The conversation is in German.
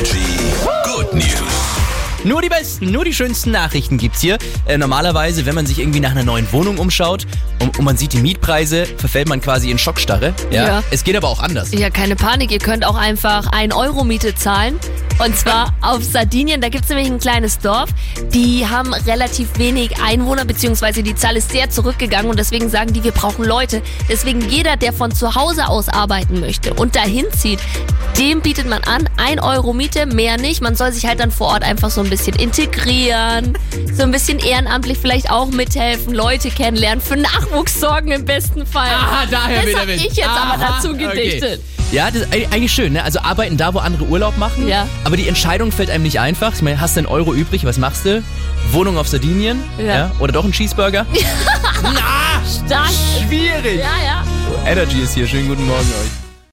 Energy Good News. Nur die besten, nur die schönsten Nachrichten gibt's hier. Äh, normalerweise, wenn man sich irgendwie nach einer neuen Wohnung umschaut und, und man sieht die Mietpreise, verfällt man quasi in Schockstarre. Ja? Ja. Es geht aber auch anders. Ja, keine Panik, ihr könnt auch einfach 1 Euro Miete zahlen. Und zwar auf Sardinien, da gibt's nämlich ein kleines Dorf. Die haben relativ wenig Einwohner, beziehungsweise die Zahl ist sehr zurückgegangen und deswegen sagen die, wir brauchen Leute. Deswegen jeder, der von zu Hause aus arbeiten möchte und dahin zieht, dem bietet man an, 1 Euro Miete, mehr nicht. Man soll sich halt dann vor Ort einfach so ein bisschen integrieren, so ein bisschen ehrenamtlich vielleicht auch mithelfen, Leute kennenlernen, für Nachwuchs sorgen im besten Fall. Aha, daher das wieder hab mit. ich jetzt aber Aha, dazu okay. gedichtet. Ja, das ist eig- eigentlich schön, ne? Also arbeiten da, wo andere Urlaub machen. Ja. Aber die Entscheidung fällt einem nicht einfach. Ich meine, hast du einen Euro übrig, was machst du? Wohnung auf Sardinien? Ja. Oder doch ein Cheeseburger? Na, Stark. schwierig. Ja, ja. Energy ist hier. Schönen guten Morgen euch.